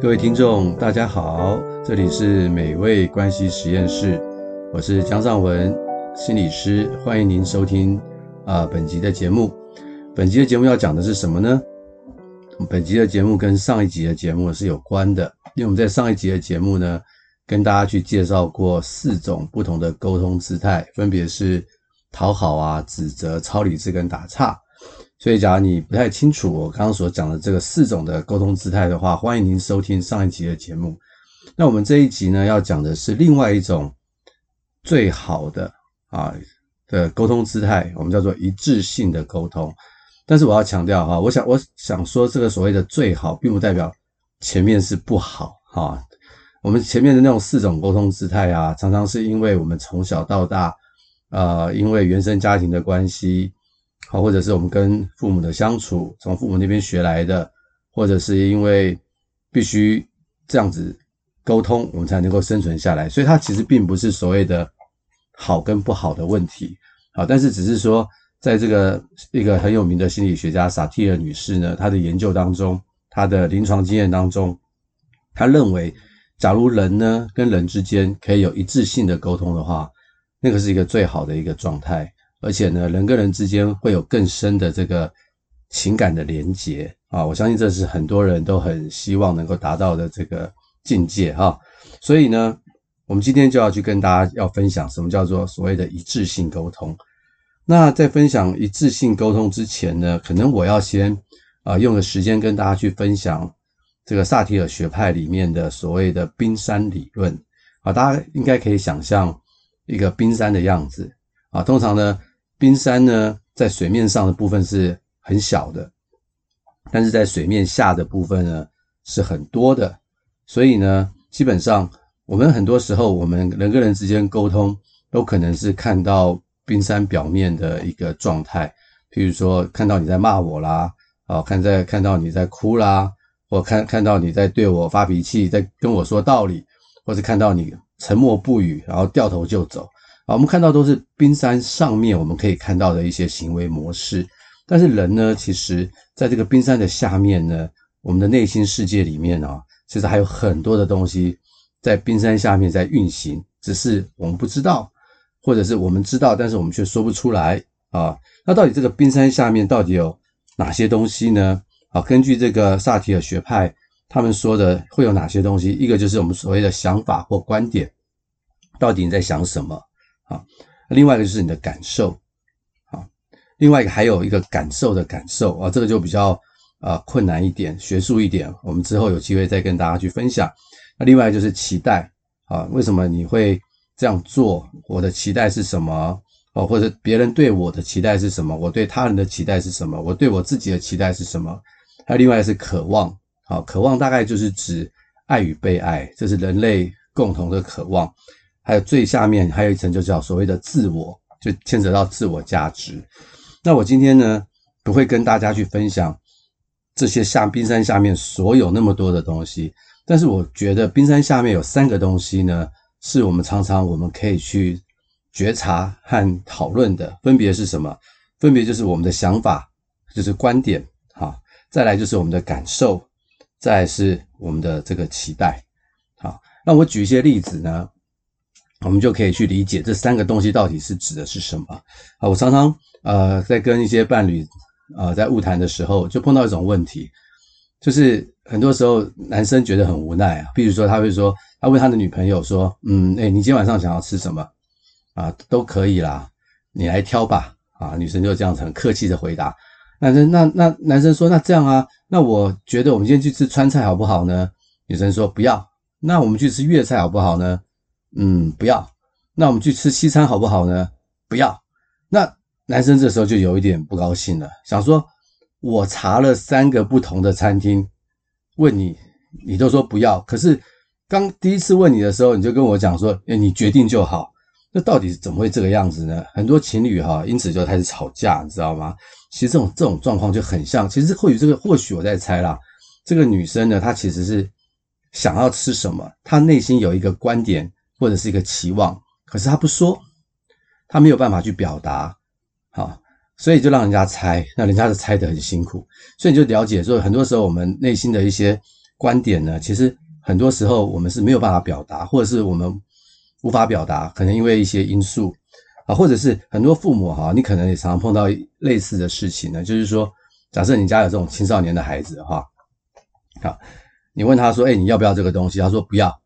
各位听众，大家好，这里是美味关系实验室，我是江尚文心理师，欢迎您收听啊、本集的节目。本集的节目要讲的是什么呢？本集的节目跟上一集的节目是有关的，因为我们在上一集的节目呢，跟大家去介绍过四种不同的沟通姿态，分别是讨好啊、指责、超理智跟打岔。所以，假如你不太清楚我刚刚所讲的这个四种的沟通姿态的话，欢迎您收听上一集的节目。那我们这一集呢，要讲的是另外一种最好的啊的沟通姿态，我们叫做一致性的沟通。但是我要强调哈，我想我想说，这个所谓的最好，并不代表前面是不好哈。我们前面的那种四种沟通姿态啊，常常是因为我们从小到大，呃，因为原生家庭的关系。好，或者是我们跟父母的相处，从父母那边学来的，或者是因为必须这样子沟通，我们才能够生存下来。所以它其实并不是所谓的好跟不好的问题，好，但是只是说，在这个一个很有名的心理学家萨提尔女士呢，她的研究当中，她的临床经验当中，她认为，假如人呢跟人之间可以有一致性的沟通的话，那个是一个最好的一个状态。而且呢，人跟人之间会有更深的这个情感的连结啊！我相信这是很多人都很希望能够达到的这个境界哈。所以呢，我们今天就要去跟大家要分享什么叫做所谓的一致性沟通。那在分享一致性沟通之前呢，可能我要先啊用个时间跟大家去分享这个萨提尔学派里面的所谓的冰山理论啊。大家应该可以想象一个冰山的样子啊，通常呢。冰山呢，在水面上的部分是很小的，但是在水面下的部分呢是很多的。所以呢，基本上我们很多时候，我们人跟人之间沟通，都可能是看到冰山表面的一个状态。譬如说，看到你在骂我啦，啊，看在看到你在哭啦，或看看到你在对我发脾气，在跟我说道理，或是看到你沉默不语，然后掉头就走。我们看到都是冰山上面我们可以看到的一些行为模式，但是人呢，其实在这个冰山的下面呢，我们的内心世界里面啊，其实还有很多的东西在冰山下面在运行，只是我们不知道，或者是我们知道，但是我们却说不出来啊。那到底这个冰山下面到底有哪些东西呢？啊，根据这个萨提尔学派，他们说的会有哪些东西？一个就是我们所谓的想法或观点，到底你在想什么？啊，另外一个就是你的感受，啊，另外一个还有一个感受的感受啊，这个就比较啊困难一点，学术一点，我们之后有机会再跟大家去分享。那另外就是期待啊，为什么你会这样做？我的期待是什么？哦，或者别人对我的期待是什么？我对他人的期待是什么？我对我自己的期待是什么？还有另外是渴望，好，渴望大概就是指爱与被爱，这是人类共同的渴望。还有最下面还有一层，就叫所谓的自我，就牵扯到自我价值。那我今天呢，不会跟大家去分享这些下冰山下面所有那么多的东西，但是我觉得冰山下面有三个东西呢，是我们常常我们可以去觉察和讨论的，分别是什么？分别就是我们的想法，就是观点，好，再来就是我们的感受，再是我们的这个期待。好，那我举一些例子呢。我们就可以去理解这三个东西到底是指的是什么啊？我常常呃在跟一些伴侣呃在晤谈的时候，就碰到一种问题，就是很多时候男生觉得很无奈啊。比如说他会说，他问他的女朋友说：“嗯，哎，你今天晚上想要吃什么？啊，都可以啦，你来挑吧。”啊，女生就这样子很客气的回答。男生那那男生说：“那这样啊，那我觉得我们今天去吃川菜好不好呢？”女生说：“不要。”那我们去吃粤菜好不好呢？嗯，不要。那我们去吃西餐好不好呢？不要。那男生这时候就有一点不高兴了，想说：我查了三个不同的餐厅，问你，你都说不要。可是刚第一次问你的时候，你就跟我讲说：诶，你决定就好。那到底怎么会这个样子呢？很多情侣哈，因此就开始吵架，你知道吗？其实这种这种状况就很像。其实或许这个，或许我在猜啦，这个女生呢，她其实是想要吃什么，她内心有一个观点。或者是一个期望，可是他不说，他没有办法去表达，好，所以就让人家猜，那人家就猜得很辛苦，所以你就了解说，很多时候我们内心的一些观点呢，其实很多时候我们是没有办法表达，或者是我们无法表达，可能因为一些因素啊，或者是很多父母哈，你可能也常常碰到类似的事情呢，就是说，假设你家有这种青少年的孩子哈，好，你问他说，哎，你要不要这个东西？他说不要。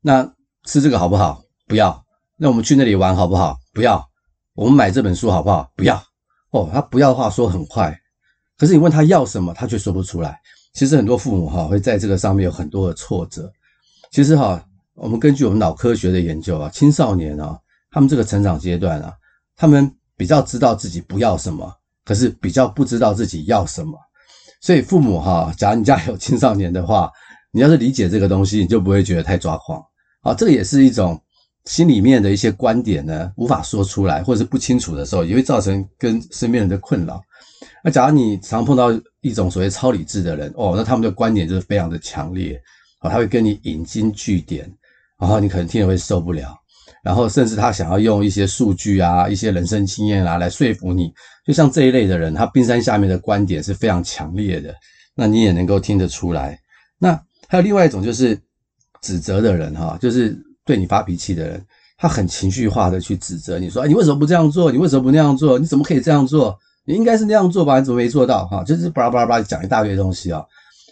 那吃这个好不好？不要。那我们去那里玩好不好？不要。我们买这本书好不好？不要。哦，他不要的话说很快，可是你问他要什么，他却说不出来。其实很多父母哈会在这个上面有很多的挫折。其实哈，我们根据我们脑科学的研究啊，青少年啊，他们这个成长阶段啊，他们比较知道自己不要什么，可是比较不知道自己要什么。所以父母哈，假如你家有青少年的话，你要是理解这个东西，你就不会觉得太抓狂。啊，这个也是一种。心里面的一些观点呢，无法说出来，或者是不清楚的时候，也会造成跟身边人的困扰。那假如你常碰到一种所谓超理智的人，哦，那他们的观点就是非常的强烈，哦，他会跟你引经据典，然后你可能听了会受不了，然后甚至他想要用一些数据啊、一些人生经验啊来说服你。就像这一类的人，他冰山下面的观点是非常强烈的，那你也能够听得出来。那还有另外一种就是指责的人，哈，就是。对你发脾气的人，他很情绪化的去指责你说：“哎，你为什么不这样做？你为什么不那样做？你怎么可以这样做？你应该是那样做吧？你怎么没做到？”哈，就是巴拉巴拉巴拉讲一大堆东西啊。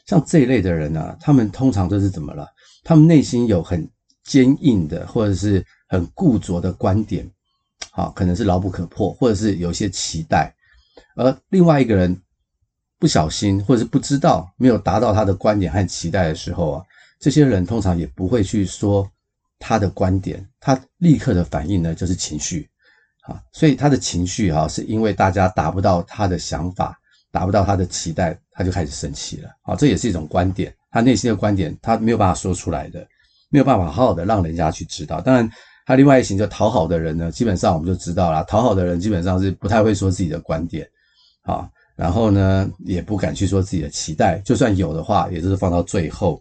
像这一类的人呢，他们通常都是怎么了？他们内心有很坚硬的或者是很固着的观点，好，可能是牢不可破，或者是有些期待。而另外一个人不小心或者是不知道没有达到他的观点和期待的时候啊，这些人通常也不会去说。他的观点，他立刻的反应呢，就是情绪，啊，所以他的情绪哈，是因为大家达不到他的想法，达不到他的期待，他就开始生气了，啊，这也是一种观点，他内心的观点，他没有办法说出来的，没有办法好好的让人家去知道。当然，他另外一型就讨好的人呢，基本上我们就知道了，讨好的人基本上是不太会说自己的观点，啊，然后呢，也不敢去说自己的期待，就算有的话，也就是放到最后。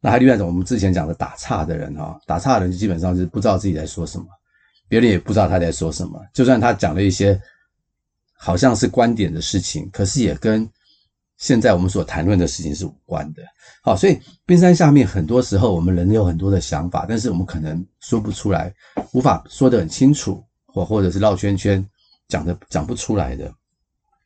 那还另外一种，我们之前讲的打岔的人哈，打岔的人基本上是不知道自己在说什么，别人也不知道他在说什么。就算他讲了一些好像是观点的事情，可是也跟现在我们所谈论的事情是无关的。好，所以冰山下面很多时候我们人有很多的想法，但是我们可能说不出来，无法说得很清楚，或或者是绕圈圈讲的讲不出来的。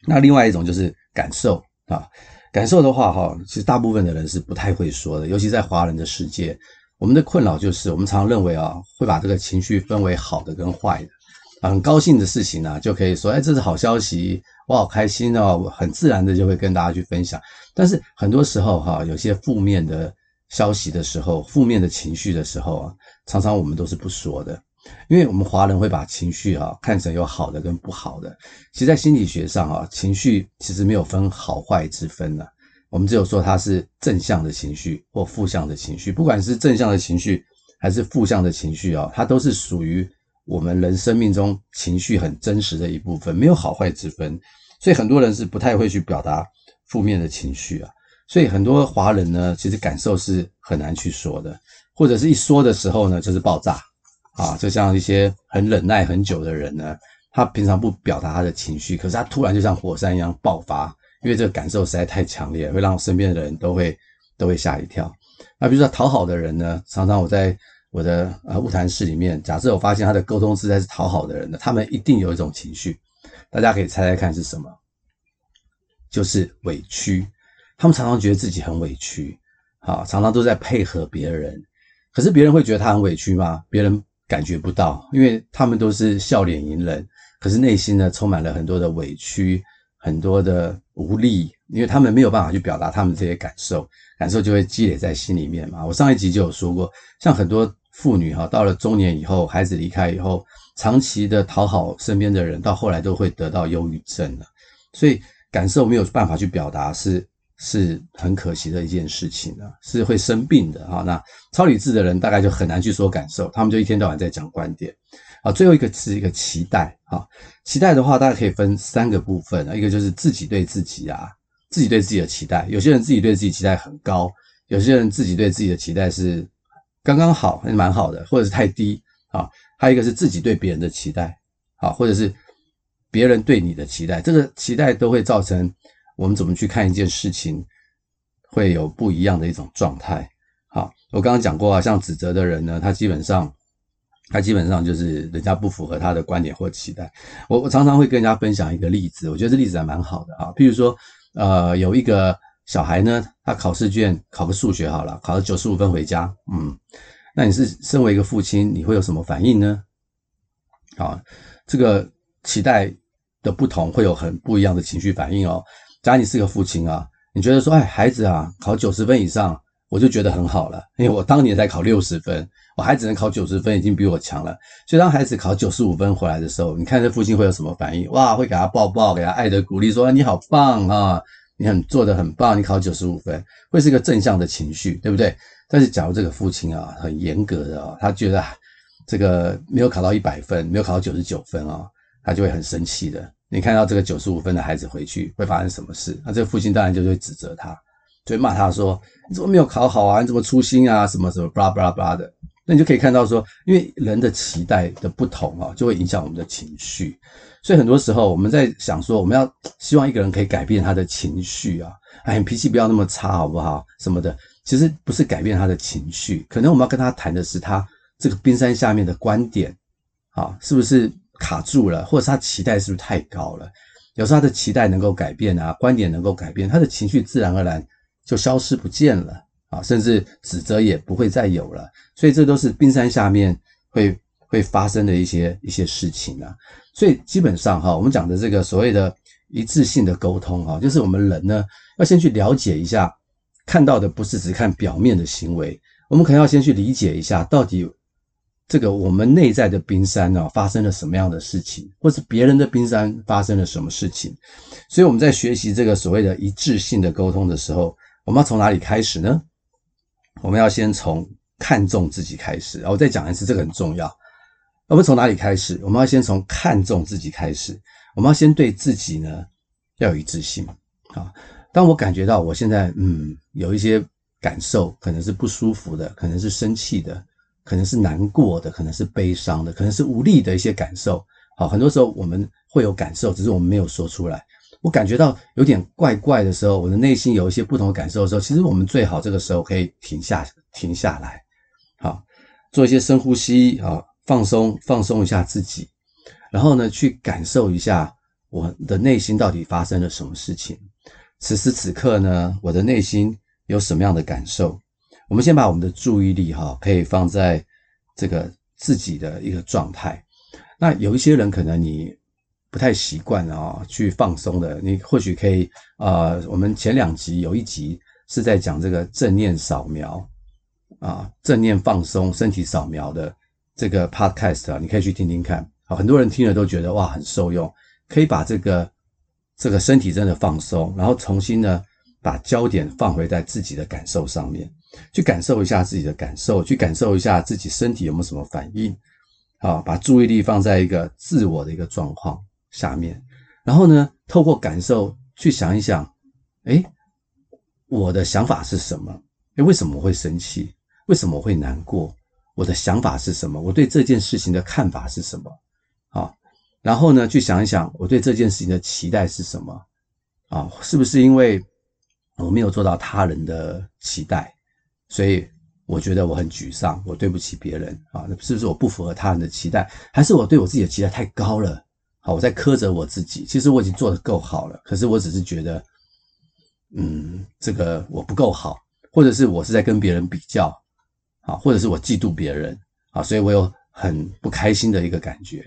那另外一种就是感受啊。感受的话，哈，其实大部分的人是不太会说的，尤其在华人的世界，我们的困扰就是，我们常认为啊，会把这个情绪分为好的跟坏的，很高兴的事情呢，就可以说，哎，这是好消息，我好开心哦，很自然的就会跟大家去分享。但是很多时候哈，有些负面的消息的时候，负面的情绪的时候啊，常常我们都是不说的。因为我们华人会把情绪啊看成有好的跟不好的，其实，在心理学上啊，情绪其实没有分好坏之分的，我们只有说它是正向的情绪或负向的情绪，不管是正向的情绪还是负向的情绪啊，它都是属于我们人生命中情绪很真实的一部分，没有好坏之分。所以很多人是不太会去表达负面的情绪啊，所以很多华人呢，其实感受是很难去说的，或者是一说的时候呢，就是爆炸。啊，就像一些很忍耐很久的人呢，他平常不表达他的情绪，可是他突然就像火山一样爆发，因为这个感受实在太强烈，会让身边的人都会都会吓一跳。那比如说讨好的人呢，常常我在我的呃物谈室里面，假设我发现他的沟通实在是讨好的人呢，他们一定有一种情绪，大家可以猜猜看是什么？就是委屈。他们常常觉得自己很委屈，啊，常常都在配合别人，可是别人会觉得他很委屈吗？别人。感觉不到，因为他们都是笑脸迎人，可是内心呢，充满了很多的委屈，很多的无力，因为他们没有办法去表达他们这些感受，感受就会积累在心里面嘛。我上一集就有说过，像很多妇女哈，到了中年以后，孩子离开以后，长期的讨好身边的人，到后来都会得到忧郁症了，所以感受没有办法去表达是。是很可惜的一件事情呢，是会生病的哈。那超理智的人大概就很难去说感受，他们就一天到晚在讲观点。啊，最后一个是一个期待啊，期待的话大概可以分三个部分啊，一个就是自己对自己啊，自己对自己的期待，有些人自己对自己期待很高，有些人自己对自己的期待是刚刚好，还是蛮好的，或者是太低啊。还有一个是自己对别人的期待，啊，或者是别人对你的期待，这个期待都会造成。我们怎么去看一件事情，会有不一样的一种状态。好，我刚刚讲过啊，像指责的人呢，他基本上，他基本上就是人家不符合他的观点或期待。我我常常会跟人家分享一个例子，我觉得这例子还蛮好的啊。譬如说，呃，有一个小孩呢，他考试卷考个数学好了，考了九十五分回家，嗯，那你是身为一个父亲，你会有什么反应呢？啊，这个期待的不同会有很不一样的情绪反应哦。假如你是个父亲啊，你觉得说，哎，孩子啊，考九十分以上。我就觉得很好了，因为我当年才考六十分，我孩子能考九十分已经比我强了。所以当孩子考九十五分回来的时候，你看这父亲会有什么反应？哇，会给他抱抱，给他爱的鼓励，说你好棒啊，你很做得很棒，你考九十五分，会是一个正向的情绪，对不对？但是假如这个父亲啊很严格的啊，他觉得这个没有考到一百分，没有考到九十九分啊，他就会很生气的。你看到这个九十五分的孩子回去会发生什么事？那这个父亲当然就会指责他。就会骂他说：“你怎么没有考好啊？你怎么粗心啊？什么什么巴拉巴拉巴拉的。”那你就可以看到说，因为人的期待的不同啊，就会影响我们的情绪。所以很多时候我们在想说，我们要希望一个人可以改变他的情绪啊，哎，脾气不要那么差，好不好？什么的，其实不是改变他的情绪，可能我们要跟他谈的是他这个冰山下面的观点啊，是不是卡住了，或者他期待是不是太高了？有时候他的期待能够改变啊，观点能够改变，他的情绪自然而然。就消失不见了啊，甚至指责也不会再有了，所以这都是冰山下面会会发生的一些一些事情啊。所以基本上哈，我们讲的这个所谓的一致性的沟通哈，就是我们人呢要先去了解一下，看到的不是只看表面的行为，我们可能要先去理解一下，到底这个我们内在的冰山呢发生了什么样的事情，或是别人的冰山发生了什么事情。所以我们在学习这个所谓的一致性的沟通的时候，我们要从哪里开始呢？我们要先从看重自己开始。我再讲一次，这个很重要。我们从哪里开始？我们要先从看重自己开始。我们要先对自己呢要有一致性啊。当我感觉到我现在嗯有一些感受，可能是不舒服的，可能是生气的，可能是难过的，可能是悲伤的，可能是无力的一些感受。好，很多时候我们会有感受，只是我们没有说出来。我感觉到有点怪怪的时候，我的内心有一些不同的感受的时候，其实我们最好这个时候可以停下，停下来，好，做一些深呼吸，啊，放松，放松一下自己，然后呢，去感受一下我的内心到底发生了什么事情。此时此刻呢，我的内心有什么样的感受？我们先把我们的注意力，哈，可以放在这个自己的一个状态。那有一些人可能你。不太习惯啊，去放松的，你或许可以啊、呃。我们前两集有一集是在讲这个正念扫描啊，正念放松身体扫描的这个 podcast 啊，你可以去听听看。好，很多人听了都觉得哇，很受用，可以把这个这个身体真的放松，然后重新呢把焦点放回在自己的感受上面，去感受一下自己的感受，去感受一下自己身体有没有什么反应。好，把注意力放在一个自我的一个状况。下面，然后呢，透过感受去想一想，诶，我的想法是什么？诶，为什么我会生气？为什么我会难过？我的想法是什么？我对这件事情的看法是什么？啊，然后呢，去想一想，我对这件事情的期待是什么？啊，是不是因为我没有做到他人的期待，所以我觉得我很沮丧，我对不起别人啊？那是不是我不符合他人的期待？还是我对我自己的期待太高了？好，我在苛责我自己。其实我已经做得够好了，可是我只是觉得，嗯，这个我不够好，或者是我是在跟别人比较，啊，或者是我嫉妒别人，啊，所以我有很不开心的一个感觉，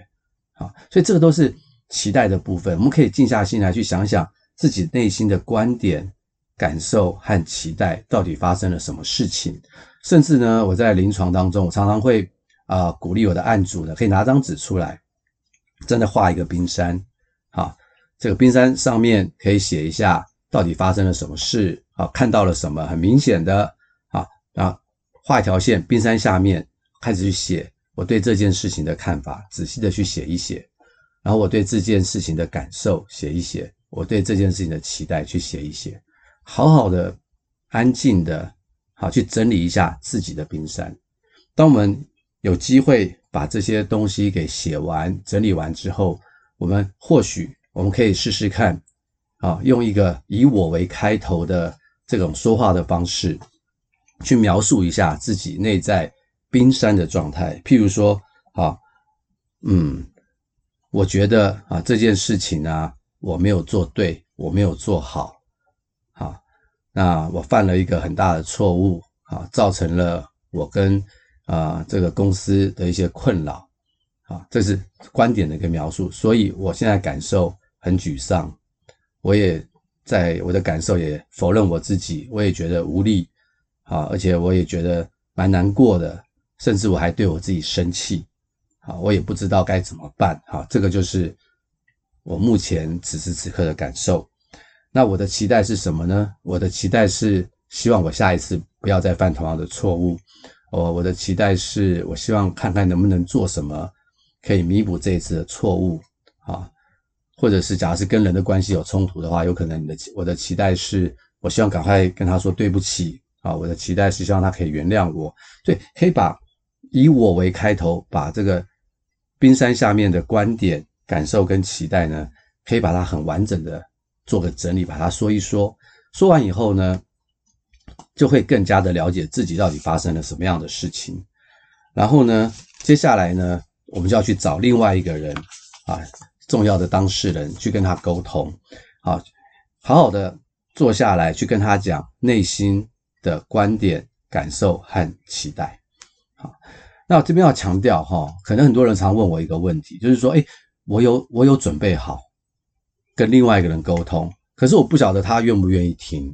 啊，所以这个都是期待的部分。我们可以静下心来去想想自己内心的观点、感受和期待到底发生了什么事情。甚至呢，我在临床当中，我常常会啊、鼓励我的案主呢，可以拿张纸出来。真的画一个冰山，好，这个冰山上面可以写一下到底发生了什么事，好，看到了什么很明显的，好，啊画一条线，冰山下面开始去写我对这件事情的看法，仔细的去写一写，然后我对这件事情的感受写一写，我对这件事情的期待去写一写，好好的、安静的，好去整理一下自己的冰山。当我们有机会。把这些东西给写完、整理完之后，我们或许我们可以试试看，啊，用一个以我为开头的这种说话的方式，去描述一下自己内在冰山的状态。譬如说，啊，嗯，我觉得啊这件事情呢、我没有做对，我没有做好，那我犯了一个很大的错误，啊，造成了我跟啊这个公司的一些困扰，啊，这是观点的一个描述。所以我现在感受很沮丧，我也。在我的感受也否认我自己，我也觉得无力，啊，而且我也觉得蛮难过的，甚至我还对我自己生气，啊，我也不知道该怎么办，啊，这个就是我目前此时此刻的感受。那我的期待是什么呢？我的期待是希望我下一次不要再犯同样的错误，我我的期待是我希望看看能不能做什么可以弥补这一次的错误，啊。或者是，假如是跟人的关系有冲突的话，有可能你的我的期待是，我希望赶快跟他说对不起啊，我的期待是希望他可以原谅我。对，可以把以我为开头，把这个冰山下面的观点、感受跟期待呢，可以把它很完整的做个整理，把它说一说。说完以后呢，就会更加的了解自己到底发生了什么样的事情。然后呢，接下来呢，我们就要去找另外一个人啊。重要的当事人去跟他沟通，好，好好的坐下来去跟他讲内心的观点、感受和期待。好，那我这边要强调哈，可能很多人常问我一个问题，就是说，诶，我有我有准备好跟另外一个人沟通，可是我不晓得他愿不愿意听。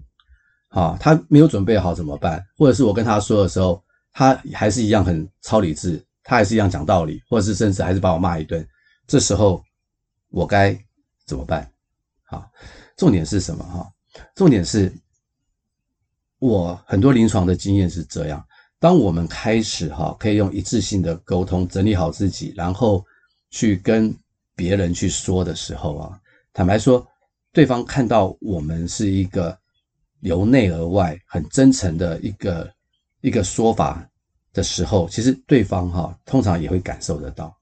好，他没有准备好怎么办？或者是我跟他说的时候，他还是一样很超理智，他还是一样讲道理，或者是甚至还是把我骂一顿，这时候。我该怎么办？好，重点是什么？哈，重点是我很多临床的经验是这样：当我们开始哈，可以用一次性的沟通整理好自己，然后去跟别人去说的时候啊，坦白说，对方看到我们是一个由内而外很真诚的一个一个说法的时候，其实对方哈通常也会感受得到。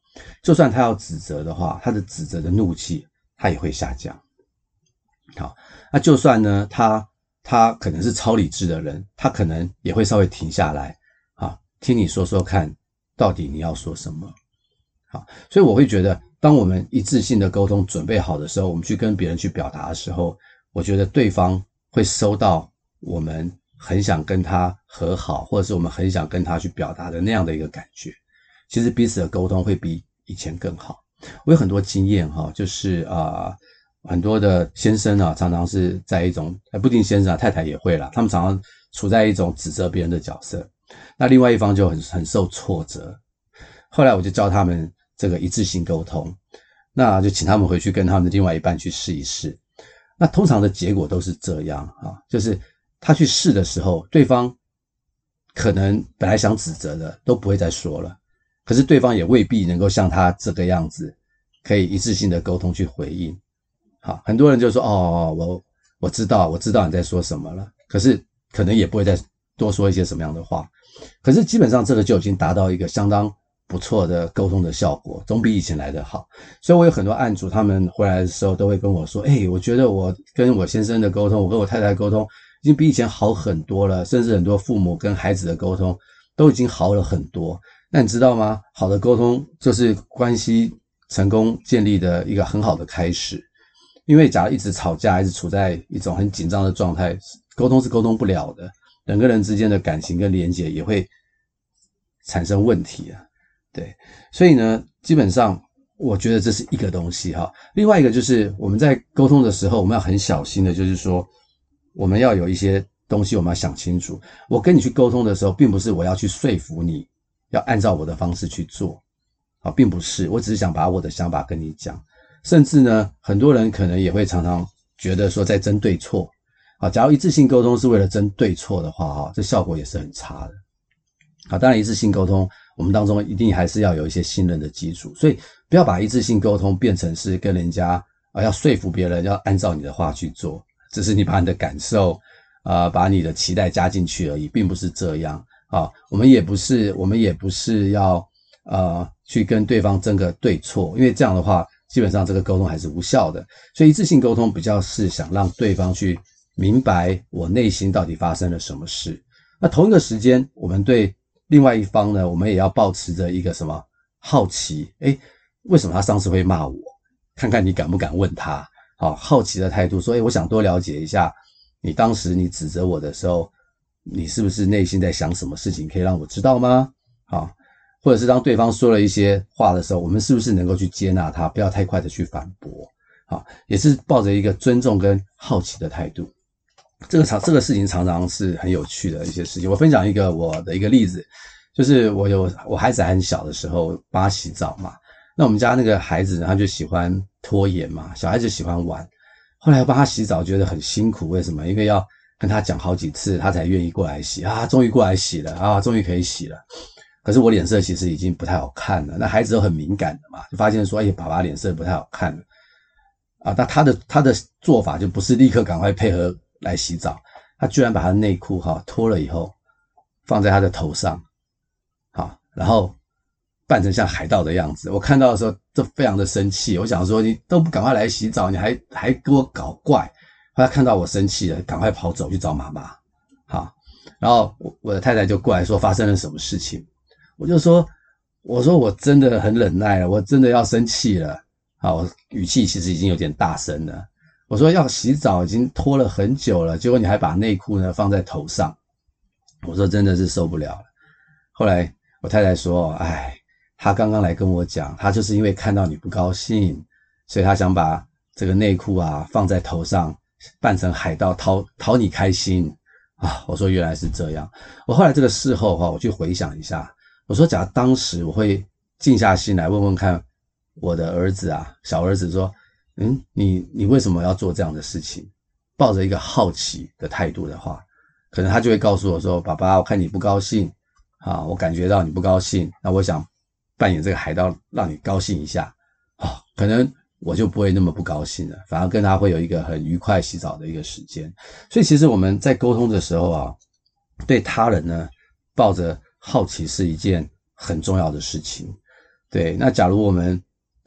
就算他要指责的话，他的指责的怒气他也会下降。好，那就算呢，他他可能是超理智的人，他可能也会稍微停下来，啊，听你说说看，到底你要说什么？好，所以我会觉得，当我们一致性的沟通准备好的时候，我们去跟别人去表达的时候，我觉得对方会收到我们很想跟他和好，或者是我们很想跟他去表达的那样的一个感觉。其实彼此的沟通会比以前更好。我有很多经验哈，就是啊，很多的先生啊，常常是在一种，不一定先生啊，太太也会啦，他们常常处在一种指责别人的角色，那另外一方就很很受挫折。后来我就教他们这个一致性沟通，那就请他们回去跟他们的另外一半去试一试。那通常的结果都是这样啊，就是他去试的时候，对方可能本来想指责的都不会再说了。可是对方也未必能够像他这个样子，可以一致性的沟通去回应。好，很多人就说：“哦，我我知道，我知道你在说什么了。”可是可能也不会再多说一些什么样的话。可是基本上这个就已经达到一个相当不错的沟通的效果，总比以前来得好。所以我有很多案主，他们回来的时候都会跟我说：“哎，我觉得我跟我先生的沟通，我跟我太太沟通，已经比以前好很多了。甚至很多父母跟孩子的沟通都已经好了很多。”那你知道吗？好的沟通就是关系成功建立的一个很好的开始。因为假如一直吵架，一直处在一种很紧张的状态，沟通是沟通不了的，两个人之间的感情跟连结也会产生问题啊。对，所以呢，基本上我觉得这是一个东西哈。另外一个就是我们在沟通的时候，我们要很小心的，就是说我们要有一些东西我们要想清楚。我跟你去沟通的时候，并不是我要去说服你。要按照我的方式去做，啊，并不是，我只是想把我的想法跟你讲。甚至呢，很多人可能也会常常觉得说在争对错，啊，假如一致性沟通是为了争对错的话，哈，这效果也是很差的。好，当然一致性沟通，我们当中一定还是要有一些信任的基础，所以不要把一致性沟通变成是跟人家啊要说服别人要按照你的话去做，只是你把你的感受啊，把你的期待加进去而已，并不是这样。啊，我们也不是，我们也不是要呃去跟对方争个对错，因为这样的话，基本上这个沟通还是无效的。所以一致性沟通比较是想让对方去明白我内心到底发生了什么事。那同一个时间，我们对另外一方呢，我们也要保持着一个什么好奇？诶，为什么他上次会骂我？看看你敢不敢问他？好，好奇的态度，所以我想多了解一下，你当时你指责我的时候，你是不是内心在想什么事情？可以让我知道吗？好，或者是当对方说了一些话的时候，我们是不是能够去接纳他，不要太快的去反驳？好，也是抱着一个尊重跟好奇的态度。这个常这个事情常常是很有趣的一些事情。我分享一个我的一个例子，就是我有我孩子还很小的时候帮他洗澡嘛，那我们家那个孩子，他就喜欢拖延嘛，小孩子喜欢玩。后来帮他洗澡觉得很辛苦，为什么？因为要跟他讲好几次，他才愿意过来洗啊。终于过来洗了啊，终于可以洗了。可是我脸色其实已经不太好看了。那孩子都很敏感的嘛，就发现说，哎，爸爸脸色不太好看了啊。那他的他的做法就不是立刻赶快配合。来洗澡，他居然把他内裤哈脱了以后，放在他的头上，好，然后扮成像海盗的样子。我看到的时候就非常的生气，我想说你都不赶快来洗澡，你还还给我搞怪。后来看到我生气了，赶快跑走去找妈妈。好，然后我我的太太就过来说发生了什么事情，我就说我说我真的很忍耐了，我真的要生气了。好，我语气其实已经有点大声了。我说要洗澡已经拖了很久了，结果你还把内裤呢放在头上，我说真的是受不了了。后来我太太说：“哎，他刚刚来跟我讲，他就是因为看到你不高兴，所以他想把这个内裤啊放在头上，扮成海盗讨讨你开心啊。”我说原来是这样。我后来这个事后哈，我去回想一下，我说假如当时我会静下心来问问看我的儿子啊，小儿子说。嗯，你你为什么要做这样的事情？抱着一个好奇的态度的话，可能他就会告诉我说：“爸爸，我看你不高兴啊，我感觉到你不高兴，那我想扮演这个海盗，让你高兴一下啊。”可能我就不会那么不高兴了，反而跟他会有一个很愉快洗澡的一个时间。所以，其实我们在沟通的时候啊，对他人呢，抱着好奇是一件很重要的事情。对，那假如我们。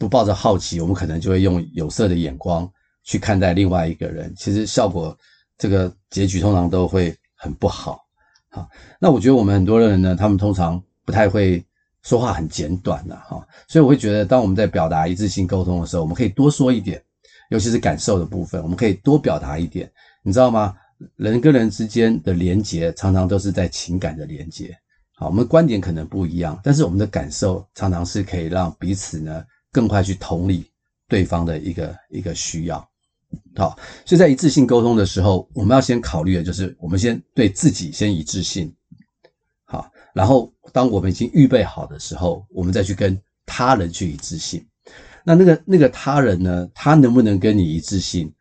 不抱着好奇，我们可能就会用有色的眼光去看待另外一个人，其实效果这个结局通常都会很不好。好，那我觉得我们很多人呢，他们通常不太会说话很简短的哈，所以我会觉得，当我们在表达一致性沟通的时候，我们可以多说一点，尤其是感受的部分，我们可以多表达一点，你知道吗？人跟人之间的连结常常都是在情感的连结。好，我们观点可能不一样，但是我们的感受常常是可以让彼此呢。更快去同理对方的一个一个需要，好，所以在一致性沟通的时候，我们要先考虑的就是，我们先对自己先一致性，好，然后当我们已经预备好的时候，我们再去跟他人去一致性。那那个那个他人呢，他能不能跟你一致性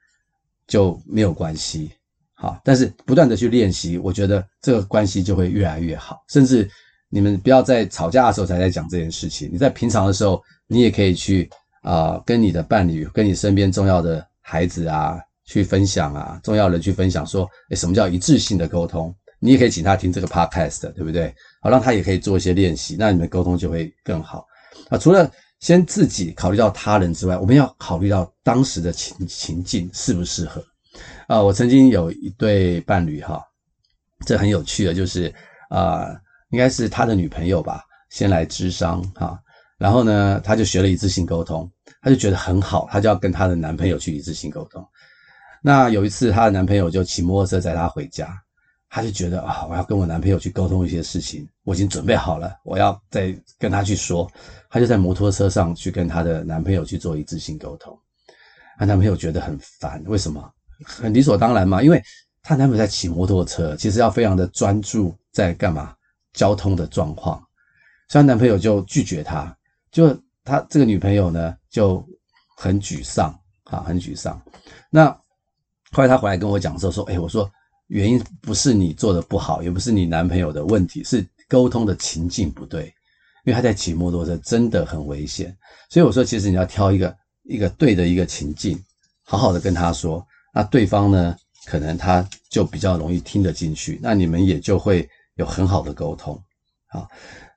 就没有关系，好，但是不断的去练习，我觉得这个关系就会越来越好，甚至。你们不要在吵架的时候才在讲这件事情。你在平常的时候，你也可以去啊、跟你的伴侣、跟你身边重要的孩子啊，去分享啊，重要人去分享说，诶，什么叫一致性的沟通？你也可以请他听这个 podcast，对不对？好，让他也可以做一些练习，那你们沟通就会更好。啊，除了先自己考虑到他人之外，我们要考虑到当时的情情境适不适合。啊，我曾经有一对伴侣哈，这很有趣的，就是啊。应该是他的女朋友吧，先来咨商哈，然后呢，她就学了一致性沟通，她就觉得很好，她就要跟她的男朋友去一致性沟通。那有一次，她的男朋友就骑摩托车载她回家，她就觉得啊，我要跟我男朋友去沟通一些事情，我已经准备好了，我要再跟他去说，她就在摩托车上去跟她的男朋友去做一致性沟通。她男朋友觉得很烦，为什么？很理所当然嘛，因为她男朋友在骑摩托车，其实要非常的专注在干嘛？交通的状况，所以她男朋友就拒绝她，就他这个女朋友呢就很沮丧啊，很沮丧。那后来她回来跟我讲的时候说：“哎，我说原因不是你做的不好，也不是你男朋友的问题，是沟通的情境不对。因为他在骑摩托车真的很危险，所以我说其实你要挑一个一个对的一个情境，好好的跟他说，那对方呢可能他就比较容易听得进去，那你们也就会。”有很好的沟通，啊，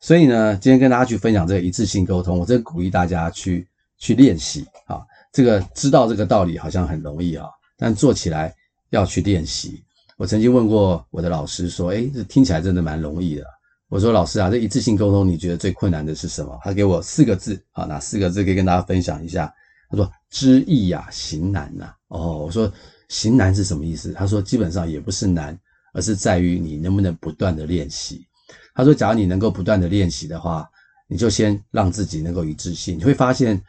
所以呢，今天跟大家去分享这个一致性沟通，我真鼓励大家去去练习啊。这个知道这个道理好像很容易啊，但做起来要去练习。我曾经问过我的老师说：“诶，这听起来真的蛮容易的。”我说：“老师啊，这一致性沟通，你觉得最困难的是什么？”他给我四个字，啊，哪四个字可以跟大家分享一下？他说：“知易呀，行难呐。”哦，我说行难是什么意思？他说基本上也不是难，而是在于你能不能不断的练习。他说，假如你能够不断的练习的话，你就先让自己能够一致性，你会发现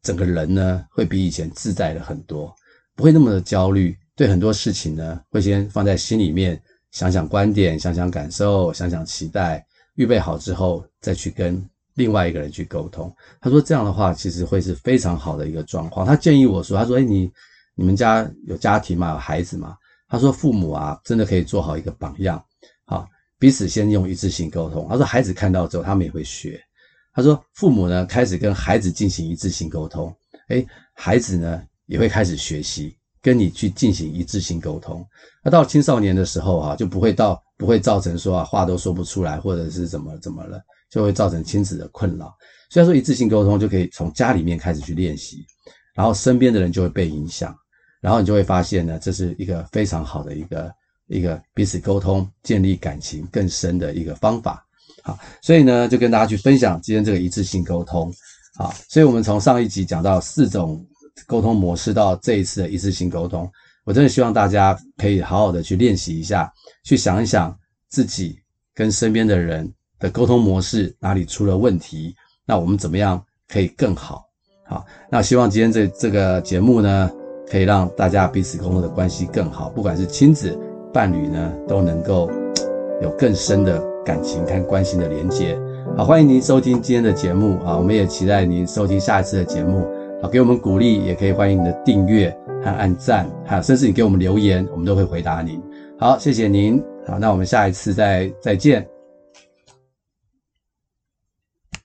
整个人呢会比以前自在了很多，不会那么的焦虑。对很多事情呢，会先放在心里面，想想观点，想想感受，想想期待，预备好之后再去跟另外一个人去沟通。他说这样的话，其实会是非常好的一个状况。他建议我说，他说，诶，你你们家有家庭嘛，有孩子嘛？他说父母啊，真的可以做好一个榜样，好，彼此先用一致性沟通。他说孩子看到之后，他们也会学。他说父母呢，开始跟孩子进行一致性沟通，诶，孩子呢也会开始学习。跟你去进行一致性沟通，那到青少年的时候啊，就不会到不会造成说啊话都说不出来，或者是怎么怎么了，就会造成亲子的困扰。虽然说一致性沟通就可以从家里面开始去练习，然后身边的人就会被影响，然后你就会发现呢，这是一个非常好的一个一个彼此沟通、建立感情更深的一个方法。好，所以呢，就跟大家去分享今天这个一致性沟通。好，所以我们从上一集讲到四种。沟通模式到这一次的一致性沟通，我真的希望大家可以好好的去练习一下，去想一想自己跟身边的人的沟通模式哪里出了问题，那我们怎么样可以更好？好，那希望今天这这个节目呢，可以让大家彼此沟通的关系更好，不管是亲子、伴侣呢，都能够有更深的感情跟关心的连接。好，欢迎您收听今天的节目啊，我们也期待您收听下一次的节目。好，给我们鼓励，也可以欢迎你的订阅和按赞，还有甚至你给我们留言，我们都会回答您。好，谢谢您。好，那我们下一次再再见。